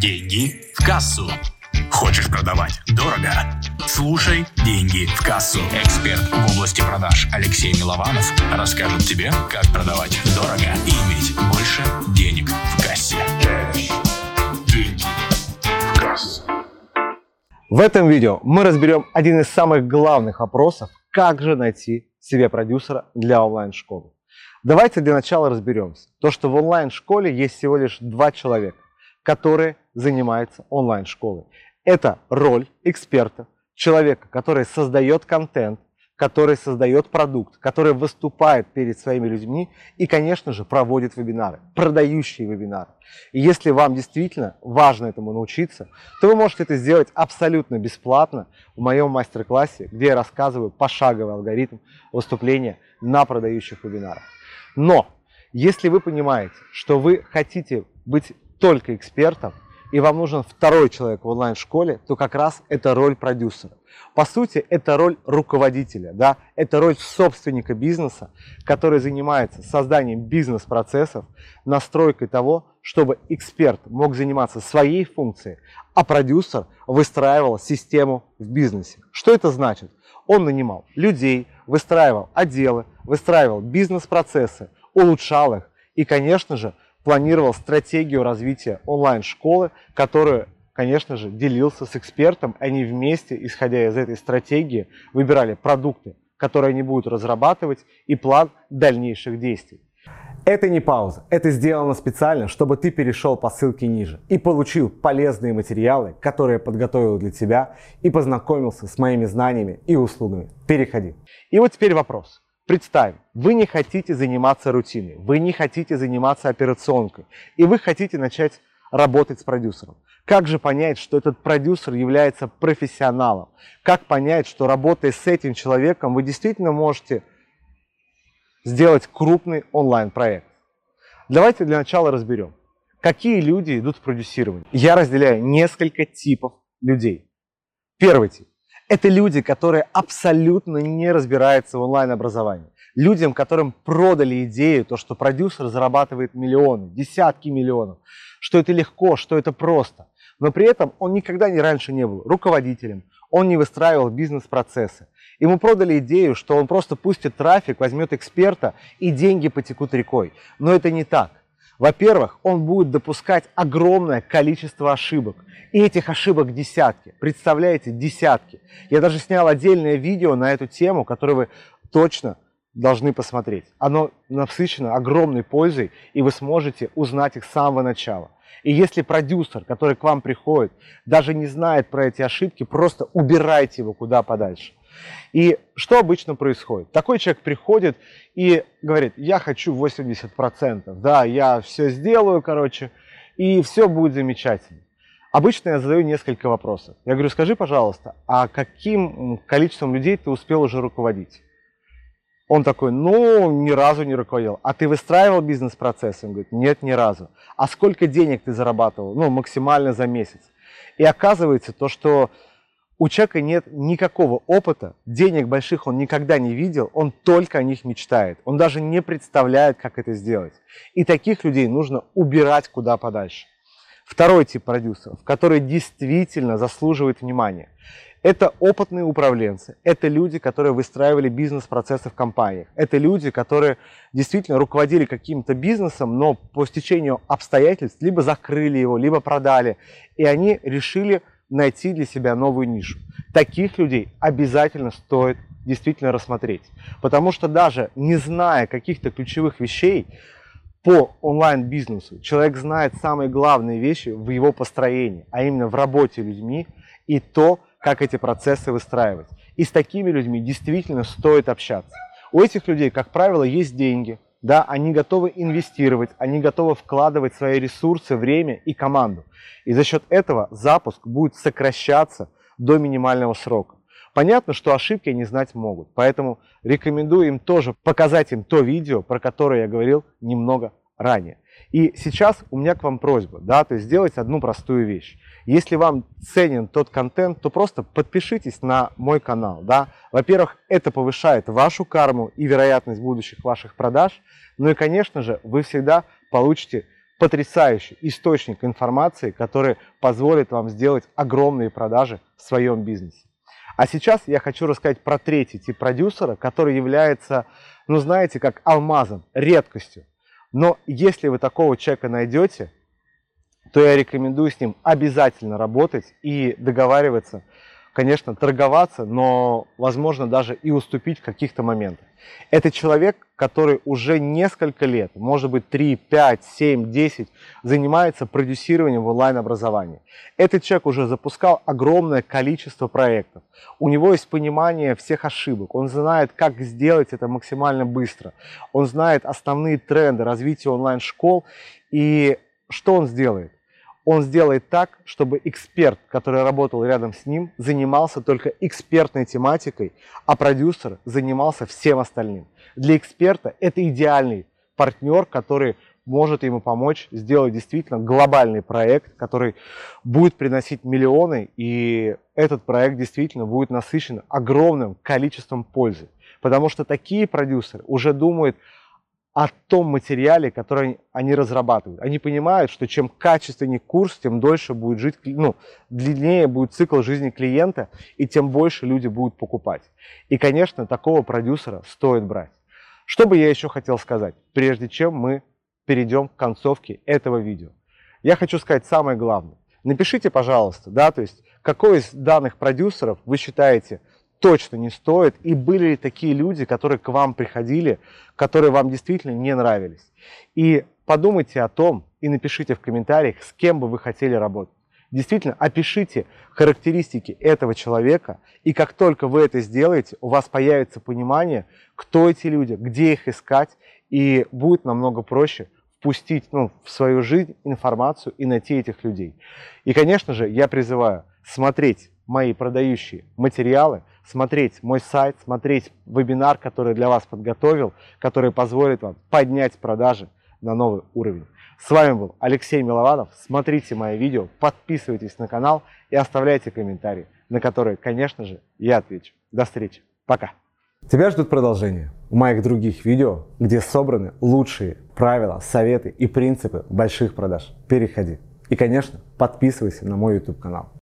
Деньги в кассу. Хочешь продавать дорого? Слушай «Деньги в кассу». Эксперт в области продаж Алексей Милованов расскажет тебе, как продавать дорого и иметь больше денег в кассе. Деньги в кассу. В этом видео мы разберем один из самых главных вопросов, как же найти себе продюсера для онлайн-школы. Давайте для начала разберемся. То, что в онлайн-школе есть всего лишь два человека, которые занимаются онлайн-школой. Это роль эксперта, человека, который создает контент, который создает продукт, который выступает перед своими людьми и, конечно же, проводит вебинары, продающие вебинары. И если вам действительно важно этому научиться, то вы можете это сделать абсолютно бесплатно в моем мастер-классе, где я рассказываю пошаговый алгоритм выступления на продающих вебинарах. Но если вы понимаете, что вы хотите быть только экспертом, и вам нужен второй человек в онлайн-школе, то как раз это роль продюсера. По сути, это роль руководителя, да? это роль собственника бизнеса, который занимается созданием бизнес-процессов, настройкой того, чтобы эксперт мог заниматься своей функцией, а продюсер выстраивал систему в бизнесе. Что это значит? Он нанимал людей, выстраивал отделы, выстраивал бизнес-процессы, улучшал их и, конечно же, планировал стратегию развития онлайн-школы, которую, конечно же, делился с экспертом. Они вместе, исходя из этой стратегии, выбирали продукты, которые они будут разрабатывать, и план дальнейших действий. Это не пауза, это сделано специально, чтобы ты перешел по ссылке ниже и получил полезные материалы, которые я подготовил для тебя и познакомился с моими знаниями и услугами. Переходи. И вот теперь вопрос. Представим, вы не хотите заниматься рутиной, вы не хотите заниматься операционкой, и вы хотите начать работать с продюсером. Как же понять, что этот продюсер является профессионалом? Как понять, что работая с этим человеком, вы действительно можете сделать крупный онлайн-проект? Давайте для начала разберем, какие люди идут в продюсирование. Я разделяю несколько типов людей. Первый тип это люди, которые абсолютно не разбираются в онлайн-образовании. Людям, которым продали идею, то, что продюсер зарабатывает миллионы, десятки миллионов, что это легко, что это просто. Но при этом он никогда не раньше не был руководителем, он не выстраивал бизнес-процессы. Ему продали идею, что он просто пустит трафик, возьмет эксперта и деньги потекут рекой. Но это не так. Во-первых, он будет допускать огромное количество ошибок. И этих ошибок десятки. Представляете, десятки. Я даже снял отдельное видео на эту тему, которое вы точно должны посмотреть. Оно насыщено огромной пользой, и вы сможете узнать их с самого начала. И если продюсер, который к вам приходит, даже не знает про эти ошибки, просто убирайте его куда подальше. И что обычно происходит? Такой человек приходит и говорит, я хочу 80%, да, я все сделаю, короче, и все будет замечательно. Обычно я задаю несколько вопросов. Я говорю, скажи, пожалуйста, а каким количеством людей ты успел уже руководить? Он такой, ну, ни разу не руководил. А ты выстраивал бизнес-процесс? Он говорит, нет, ни разу. А сколько денег ты зарабатывал? Ну, максимально за месяц. И оказывается то, что у человека нет никакого опыта, денег больших он никогда не видел, он только о них мечтает. Он даже не представляет, как это сделать. И таких людей нужно убирать куда подальше. Второй тип продюсеров, который действительно заслуживает внимания. Это опытные управленцы, это люди, которые выстраивали бизнес-процессы в компаниях, это люди, которые действительно руководили каким-то бизнесом, но по стечению обстоятельств либо закрыли его, либо продали, и они решили найти для себя новую нишу. Таких людей обязательно стоит действительно рассмотреть. Потому что даже не зная каких-то ключевых вещей по онлайн-бизнесу, человек знает самые главные вещи в его построении, а именно в работе людьми и то, как эти процессы выстраивать. И с такими людьми действительно стоит общаться. У этих людей, как правило, есть деньги, да, они готовы инвестировать, они готовы вкладывать свои ресурсы, время и команду. И за счет этого запуск будет сокращаться до минимального срока. Понятно, что ошибки они знать могут, поэтому рекомендую им тоже показать им то видео, про которое я говорил немного ранее. И сейчас у меня к вам просьба, да, то есть сделать одну простую вещь. Если вам ценен тот контент, то просто подпишитесь на мой канал, да. Во-первых, это повышает вашу карму и вероятность будущих ваших продаж. Ну и, конечно же, вы всегда получите потрясающий источник информации, который позволит вам сделать огромные продажи в своем бизнесе. А сейчас я хочу рассказать про третий тип продюсера, который является, ну знаете, как алмазом, редкостью. Но если вы такого человека найдете, то я рекомендую с ним обязательно работать и договариваться конечно, торговаться, но, возможно, даже и уступить в каких-то моментах. Это человек, который уже несколько лет, может быть 3, 5, 7, 10, занимается продюсированием в онлайн-образовании. Этот человек уже запускал огромное количество проектов. У него есть понимание всех ошибок. Он знает, как сделать это максимально быстро. Он знает основные тренды развития онлайн-школ. И что он сделает? Он сделает так, чтобы эксперт, который работал рядом с ним, занимался только экспертной тематикой, а продюсер занимался всем остальным. Для эксперта это идеальный партнер, который может ему помочь сделать действительно глобальный проект, который будет приносить миллионы, и этот проект действительно будет насыщен огромным количеством пользы. Потому что такие продюсеры уже думают о том материале, который они разрабатывают. Они понимают, что чем качественнее курс, тем дольше будет жить, ну, длиннее будет цикл жизни клиента, и тем больше люди будут покупать. И, конечно, такого продюсера стоит брать. Что бы я еще хотел сказать, прежде чем мы перейдем к концовке этого видео? Я хочу сказать самое главное. Напишите, пожалуйста, да, то есть, какой из данных продюсеров вы считаете точно не стоит. И были ли такие люди, которые к вам приходили, которые вам действительно не нравились. И подумайте о том и напишите в комментариях, с кем бы вы хотели работать. Действительно, опишите характеристики этого человека, и как только вы это сделаете, у вас появится понимание, кто эти люди, где их искать, и будет намного проще впустить ну, в свою жизнь информацию и найти этих людей. И, конечно же, я призываю смотреть мои продающие материалы, смотреть мой сайт, смотреть вебинар, который для вас подготовил, который позволит вам поднять продажи на новый уровень. С вами был Алексей Милованов. Смотрите мои видео, подписывайтесь на канал и оставляйте комментарии, на которые, конечно же, я отвечу. До встречи. Пока. Тебя ждут продолжение в моих других видео, где собраны лучшие правила, советы и принципы больших продаж. Переходи. И, конечно, подписывайся на мой YouTube канал.